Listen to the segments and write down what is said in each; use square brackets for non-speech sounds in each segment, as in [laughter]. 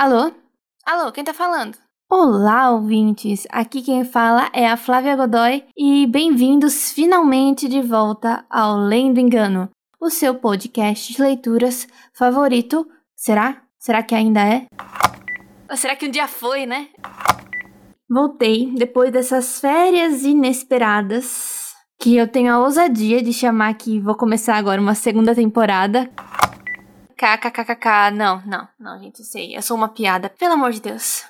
Alô? Alô, quem tá falando? Olá, ouvintes! Aqui quem fala é a Flávia Godoy e bem-vindos finalmente de volta ao Lendo Engano, o seu podcast de leituras favorito. Será? Será que ainda é? Ou será que um dia foi, né? Voltei depois dessas férias inesperadas que eu tenho a ousadia de chamar que vou começar agora uma segunda temporada. KKKKK. Não, não, não, gente, sei. Eu sou uma piada, pelo amor de Deus.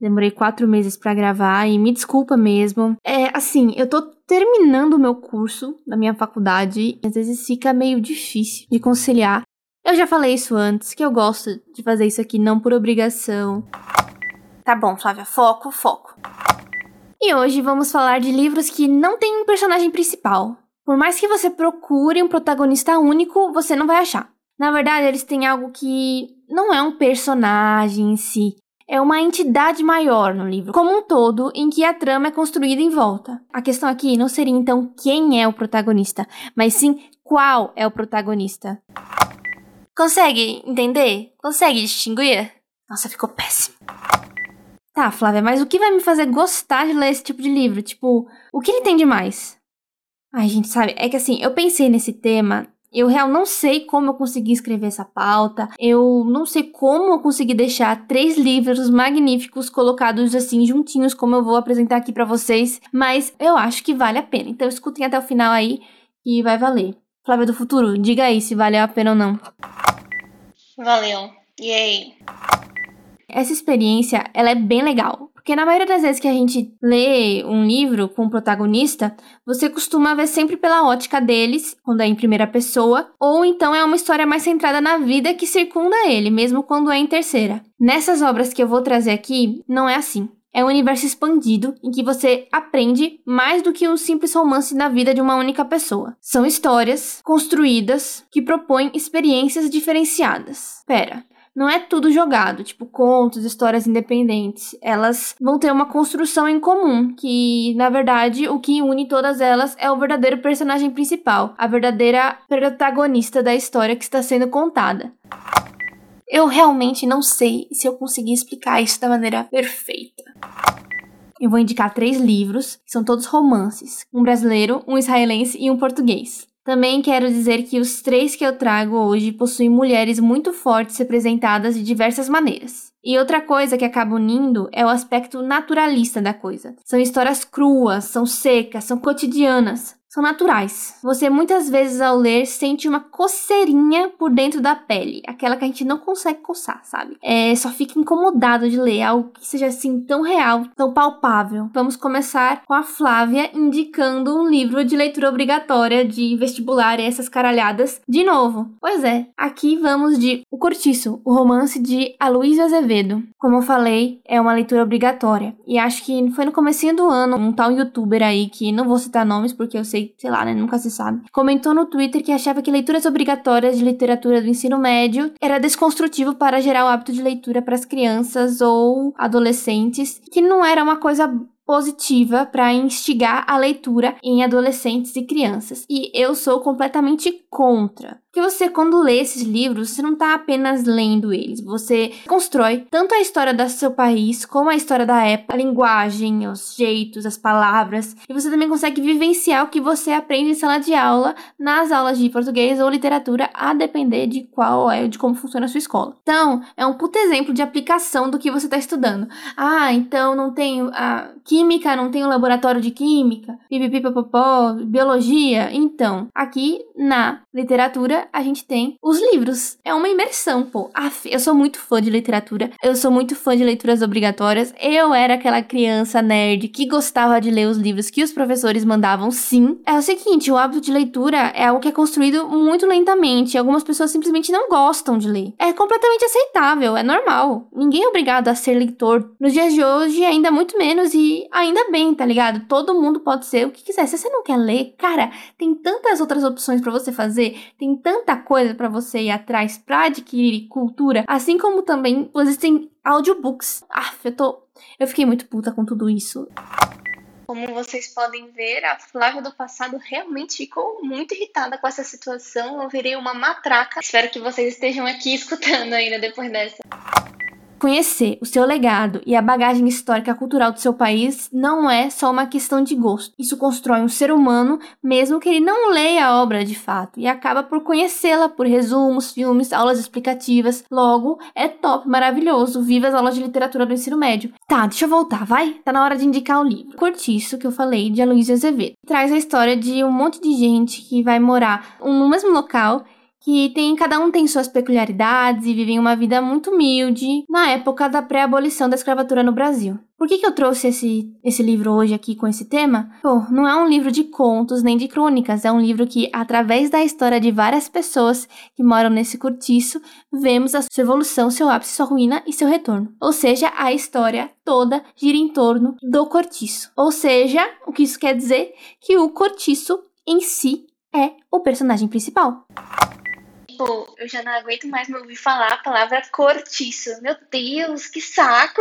Demorei quatro meses para gravar e me desculpa mesmo. É assim, eu tô terminando o meu curso da minha faculdade e às vezes fica meio difícil de conciliar. Eu já falei isso antes, que eu gosto de fazer isso aqui não por obrigação. Tá bom, Flávia, foco, foco. E hoje vamos falar de livros que não têm um personagem principal. Por mais que você procure um protagonista único, você não vai achar. Na verdade, eles têm algo que não é um personagem em si, é uma entidade maior no livro, como um todo, em que a trama é construída em volta. A questão aqui não seria então quem é o protagonista, mas sim qual é o protagonista. Consegue entender? Consegue distinguir? Nossa, ficou péssimo. Tá, Flávia, mas o que vai me fazer gostar de ler esse tipo de livro? Tipo, o que ele tem de mais? Ai, gente, sabe, é que assim, eu pensei nesse tema eu real não sei como eu consegui escrever essa pauta. Eu não sei como eu consegui deixar três livros magníficos colocados assim juntinhos, como eu vou apresentar aqui para vocês. Mas eu acho que vale a pena. Então escutem até o final aí e vai valer. Flávia do Futuro, diga aí se vale a pena ou não. Valeu. E aí? Essa experiência, ela é bem legal. Porque na maioria das vezes que a gente lê um livro com um protagonista, você costuma ver sempre pela ótica deles, quando é em primeira pessoa, ou então é uma história mais centrada na vida que circunda ele, mesmo quando é em terceira. Nessas obras que eu vou trazer aqui, não é assim. É um universo expandido em que você aprende mais do que um simples romance na vida de uma única pessoa. São histórias construídas que propõem experiências diferenciadas. Pera, não é tudo jogado, tipo contos, histórias independentes. Elas vão ter uma construção em comum, que na verdade o que une todas elas é o verdadeiro personagem principal, a verdadeira protagonista da história que está sendo contada. Eu realmente não sei se eu consegui explicar isso da maneira perfeita. Eu vou indicar três livros, que são todos romances: um brasileiro, um israelense e um português. Também quero dizer que os três que eu trago hoje possuem mulheres muito fortes representadas de diversas maneiras. E outra coisa que acaba unindo é o aspecto naturalista da coisa. São histórias cruas, são secas, são cotidianas são naturais. Você muitas vezes ao ler sente uma coceirinha por dentro da pele, aquela que a gente não consegue coçar, sabe? É, só fica incomodado de ler algo que seja assim tão real, tão palpável. Vamos começar com a Flávia indicando um livro de leitura obrigatória de vestibular e essas caralhadas de novo. Pois é, aqui vamos de O Cortiço, o romance de Aloysio Azevedo. Como eu falei, é uma leitura obrigatória. E acho que foi no comecinho do ano um tal youtuber aí que não vou citar nomes porque eu sei sei, lá, né? Nunca se sabe. Comentou no Twitter que achava que leituras obrigatórias de literatura do ensino médio era desconstrutivo para gerar o hábito de leitura para as crianças ou adolescentes, que não era uma coisa positiva para instigar a leitura em adolescentes e crianças. E eu sou completamente contra. Porque você, quando lê esses livros, você não está apenas lendo eles, você constrói tanto a história do seu país, como a história da época, a linguagem, os jeitos, as palavras, e você também consegue vivenciar o que você aprende em sala de aula, nas aulas de português ou literatura, a depender de qual é, de como funciona a sua escola. Então, é um puto exemplo de aplicação do que você está estudando. Ah, então não tenho a química, não tenho laboratório de química, pipipipopopó, biologia. Então, aqui na literatura a gente tem os livros. É uma imersão, pô. Aff, eu sou muito fã de literatura. Eu sou muito fã de leituras obrigatórias. Eu era aquela criança nerd que gostava de ler os livros que os professores mandavam, sim. É o seguinte, o hábito de leitura é algo que é construído muito lentamente. Algumas pessoas simplesmente não gostam de ler. É completamente aceitável, é normal. Ninguém é obrigado a ser leitor. Nos dias de hoje, ainda muito menos e ainda bem, tá ligado? Todo mundo pode ser o que quiser. Se você não quer ler, cara, tem tantas outras opções para você fazer, tem tantas tanta coisa para você ir atrás para adquirir cultura, assim como também existem audiobooks. Ah, eu tô. Eu fiquei muito puta com tudo isso. Como vocês podem ver, a Flávia do passado realmente ficou muito irritada com essa situação. Eu virei uma matraca. Espero que vocês estejam aqui [laughs] escutando ainda depois dessa. Conhecer o seu legado e a bagagem histórica cultural do seu país não é só uma questão de gosto. Isso constrói um ser humano, mesmo que ele não leia a obra de fato, e acaba por conhecê-la por resumos, filmes, aulas explicativas. Logo, é top, maravilhoso. Viva as aulas de literatura do ensino médio. Tá, deixa eu voltar, vai? Tá na hora de indicar o livro. Cortiço, que eu falei, de Aloysio Azevedo. Traz a história de um monte de gente que vai morar no mesmo local que tem cada um tem suas peculiaridades e vivem uma vida muito humilde na época da pré-abolição da escravatura no Brasil. Por que, que eu trouxe esse, esse livro hoje aqui com esse tema? Pô, não é um livro de contos nem de crônicas, é um livro que, através da história de várias pessoas que moram nesse cortiço, vemos a sua evolução, seu ápice, sua ruína e seu retorno. Ou seja, a história toda gira em torno do cortiço. Ou seja, o que isso quer dizer? Que o cortiço em si é o personagem principal tipo, eu já não aguento mais me ouvir falar a palavra cortiço. Meu Deus, que saco!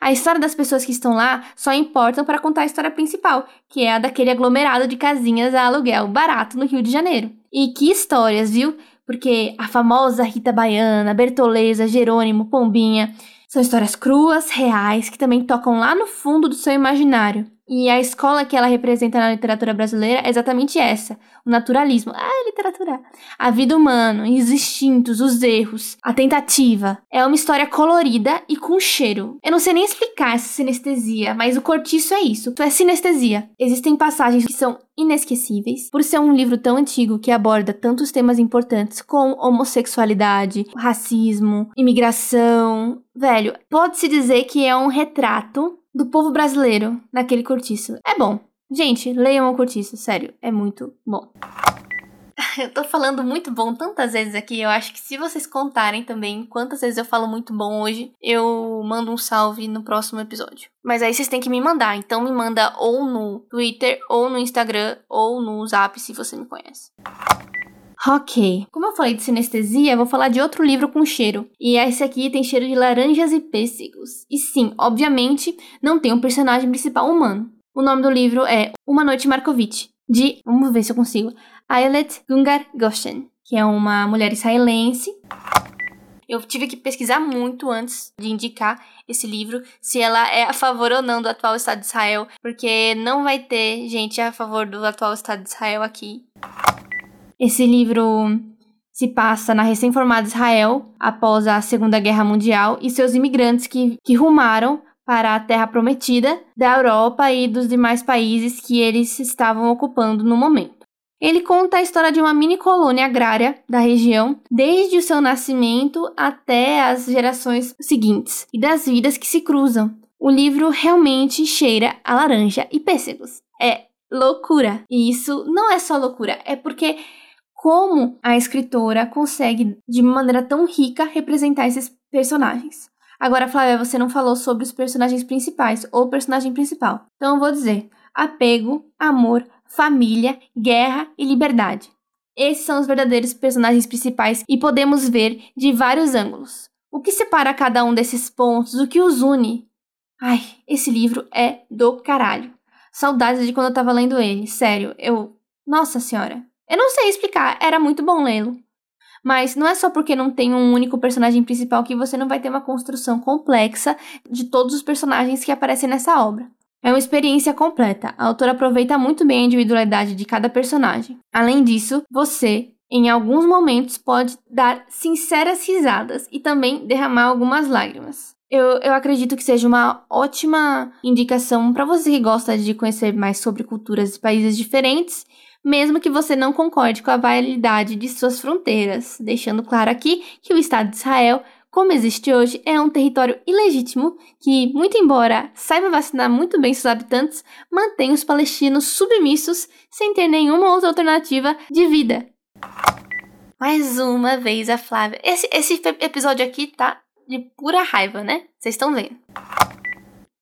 A história das pessoas que estão lá só importam para contar a história principal, que é a daquele aglomerado de casinhas a aluguel barato no Rio de Janeiro. E que histórias, viu? Porque a famosa Rita Baiana, Bertoleza, Jerônimo, Pombinha são histórias cruas, reais, que também tocam lá no fundo do seu imaginário. E a escola que ela representa na literatura brasileira é exatamente essa: o naturalismo. Ah, literatura. A vida humana, os instintos, os erros, a tentativa. É uma história colorida e com cheiro. Eu não sei nem explicar essa sinestesia, mas o cortiço é isso. É sinestesia. Existem passagens que são inesquecíveis, por ser um livro tão antigo que aborda tantos temas importantes como homossexualidade, racismo, imigração. Velho, pode-se dizer que é um retrato do povo brasileiro naquele cortiço. É bom. Gente, leiam o cortiço, sério, é muito bom. [laughs] Eu tô falando muito bom tantas vezes aqui, eu acho que se vocês contarem também quantas vezes eu falo muito bom hoje, eu mando um salve no próximo episódio. Mas aí vocês têm que me mandar, então me manda ou no Twitter, ou no Instagram, ou no Zap se você me conhece. Ok. Como eu falei de sinestesia, vou falar de outro livro com cheiro. E esse aqui tem cheiro de laranjas e pêssegos. E sim, obviamente, não tem um personagem principal humano. O nome do livro é Uma Noite Markovitch, de, vamos ver se eu consigo, Ayelet Gungar Goshen, que é uma mulher israelense. Eu tive que pesquisar muito antes de indicar esse livro, se ela é a favor ou não do atual Estado de Israel, porque não vai ter gente a favor do atual Estado de Israel aqui. Esse livro se passa na recém-formada Israel, após a Segunda Guerra Mundial, e seus imigrantes que, que rumaram para a Terra Prometida da Europa e dos demais países que eles estavam ocupando no momento. Ele conta a história de uma mini colônia agrária da região, desde o seu nascimento até as gerações seguintes, e das vidas que se cruzam. O livro realmente cheira a laranja e pêssegos. É loucura. E isso não é só loucura, é porque como a escritora consegue, de maneira tão rica, representar esses personagens. Agora, Flávia, você não falou sobre os personagens principais ou personagem principal. Então eu vou dizer: apego, amor, família, guerra e liberdade. Esses são os verdadeiros personagens principais e podemos ver de vários ângulos. O que separa cada um desses pontos, o que os une? Ai, esse livro é do caralho. Saudades de quando eu tava lendo ele, sério, eu. Nossa senhora, eu não sei explicar, era muito bom lê-lo. Mas não é só porque não tem um único personagem principal que você não vai ter uma construção complexa de todos os personagens que aparecem nessa obra. É uma experiência completa. A autora aproveita muito bem a individualidade de cada personagem. Além disso, você, em alguns momentos, pode dar sinceras risadas e também derramar algumas lágrimas. Eu, eu acredito que seja uma ótima indicação para você que gosta de conhecer mais sobre culturas e países diferentes mesmo que você não concorde com a validade de suas fronteiras, deixando claro aqui que o Estado de Israel, como existe hoje, é um território ilegítimo que, muito embora saiba vacinar muito bem seus habitantes, mantém os palestinos submissos sem ter nenhuma outra alternativa de vida. Mais uma vez a Flávia. Esse, esse episódio aqui tá de pura raiva, né? Vocês estão vendo.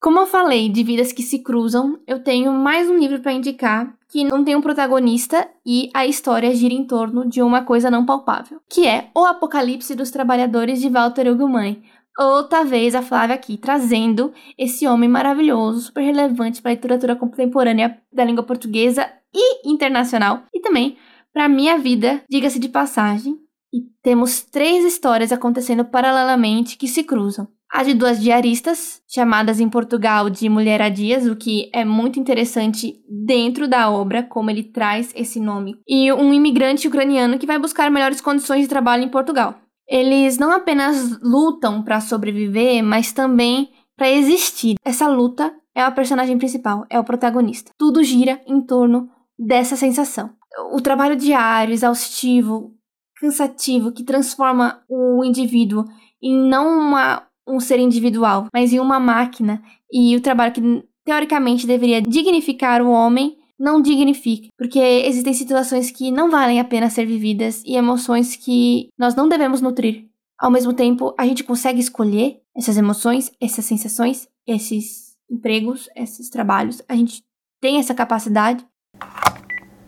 Como eu falei de vidas que se cruzam, eu tenho mais um livro para indicar que não tem um protagonista e a história gira em torno de uma coisa não palpável, que é O Apocalipse dos Trabalhadores de Walter Ugumãe. Outra vez a Flávia aqui trazendo esse homem maravilhoso, super relevante para a literatura contemporânea da língua portuguesa e internacional, e também para minha vida, diga-se de passagem, e temos três histórias acontecendo paralelamente que se cruzam. A de duas diaristas, chamadas em Portugal de mulheradias, o que é muito interessante dentro da obra, como ele traz esse nome, e um imigrante ucraniano que vai buscar melhores condições de trabalho em Portugal. Eles não apenas lutam para sobreviver, mas também para existir. Essa luta é a personagem principal, é o protagonista. Tudo gira em torno dessa sensação. O trabalho diário, exaustivo, cansativo, que transforma o indivíduo em não uma um ser individual, mas em uma máquina. E o trabalho que teoricamente deveria dignificar o homem não dignifica, porque existem situações que não valem a pena ser vividas e emoções que nós não devemos nutrir. Ao mesmo tempo, a gente consegue escolher essas emoções, essas sensações, esses empregos, esses trabalhos. A gente tem essa capacidade.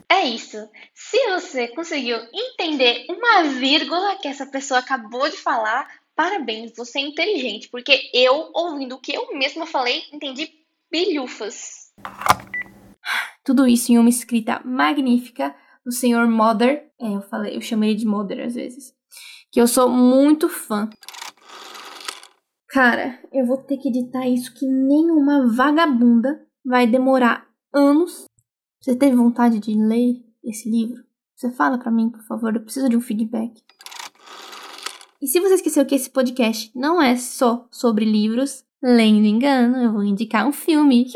É isso. Se você conseguiu entender uma vírgula que essa pessoa acabou de falar, Parabéns, você é inteligente, porque eu, ouvindo o que eu mesma falei, entendi bilhufas. Tudo isso em uma escrita magnífica do senhor Mother. É, eu falei, eu chamei de Mother às vezes. Que eu sou muito fã. Cara, eu vou ter que editar isso que nenhuma vagabunda vai demorar anos. Você teve vontade de ler esse livro? Você fala para mim, por favor, eu preciso de um feedback. E se você esqueceu que esse podcast não é só sobre livros, lendo engano, eu vou indicar um filme.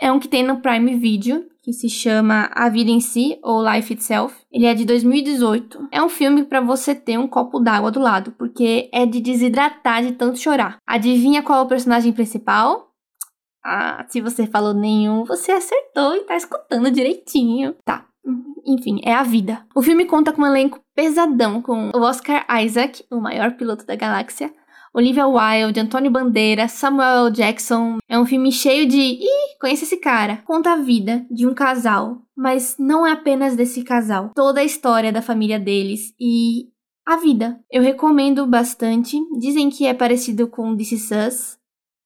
é um que tem no Prime Video, que se chama A Vida em Si ou Life Itself. Ele é de 2018. É um filme para você ter um copo d'água do lado, porque é de desidratar de tanto chorar. Adivinha qual é o personagem principal? Ah, se você falou nenhum, você acertou e tá escutando direitinho. Tá, enfim, é a vida. O filme conta com um elenco pesadão com o Oscar Isaac, o maior piloto da galáxia, Olivia Wilde, Antônio Bandeira, Samuel. Jackson. É um filme cheio de. Ih, conhece esse cara. Conta a vida de um casal, mas não é apenas desse casal. Toda a história da família deles e a vida. Eu recomendo bastante. Dizem que é parecido com This Is Us,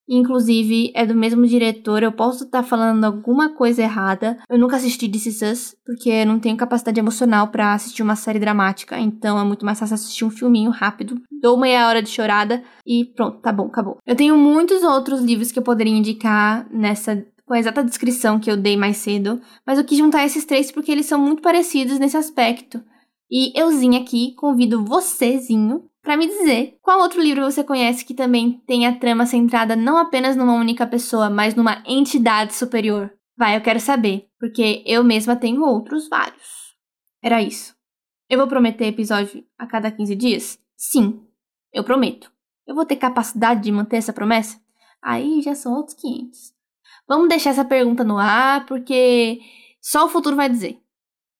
Inclusive, é do mesmo diretor. Eu posso estar tá falando alguma coisa errada. Eu nunca assisti Us, porque eu não tenho capacidade emocional para assistir uma série dramática. Então é muito mais fácil assistir um filminho rápido. Dou meia hora de chorada e pronto, tá bom, acabou. Eu tenho muitos outros livros que eu poderia indicar nessa com a exata descrição que eu dei mais cedo, mas eu quis juntar esses três porque eles são muito parecidos nesse aspecto. E euzinho aqui convido vocêzinho para me dizer qual outro livro você conhece que também tem a trama centrada não apenas numa única pessoa, mas numa entidade superior. Vai, eu quero saber, porque eu mesma tenho outros vários. Era isso. Eu vou prometer episódio a cada 15 dias? Sim, eu prometo. Eu vou ter capacidade de manter essa promessa? Aí já são outros 500. Vamos deixar essa pergunta no ar, porque só o futuro vai dizer.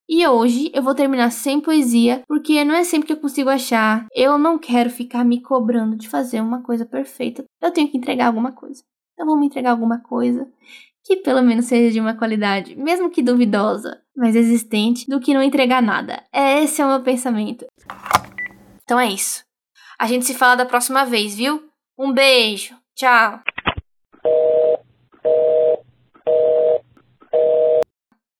E hoje eu vou terminar sem poesia, porque não é sempre que eu consigo achar. Eu não quero ficar me cobrando de fazer uma coisa perfeita. Eu tenho que entregar alguma coisa. Então vamos entregar alguma coisa que pelo menos seja de uma qualidade, mesmo que duvidosa, mas existente, do que não entregar nada. Esse é o meu pensamento. Então é isso. A gente se fala da próxima vez, viu? Um beijo. Tchau.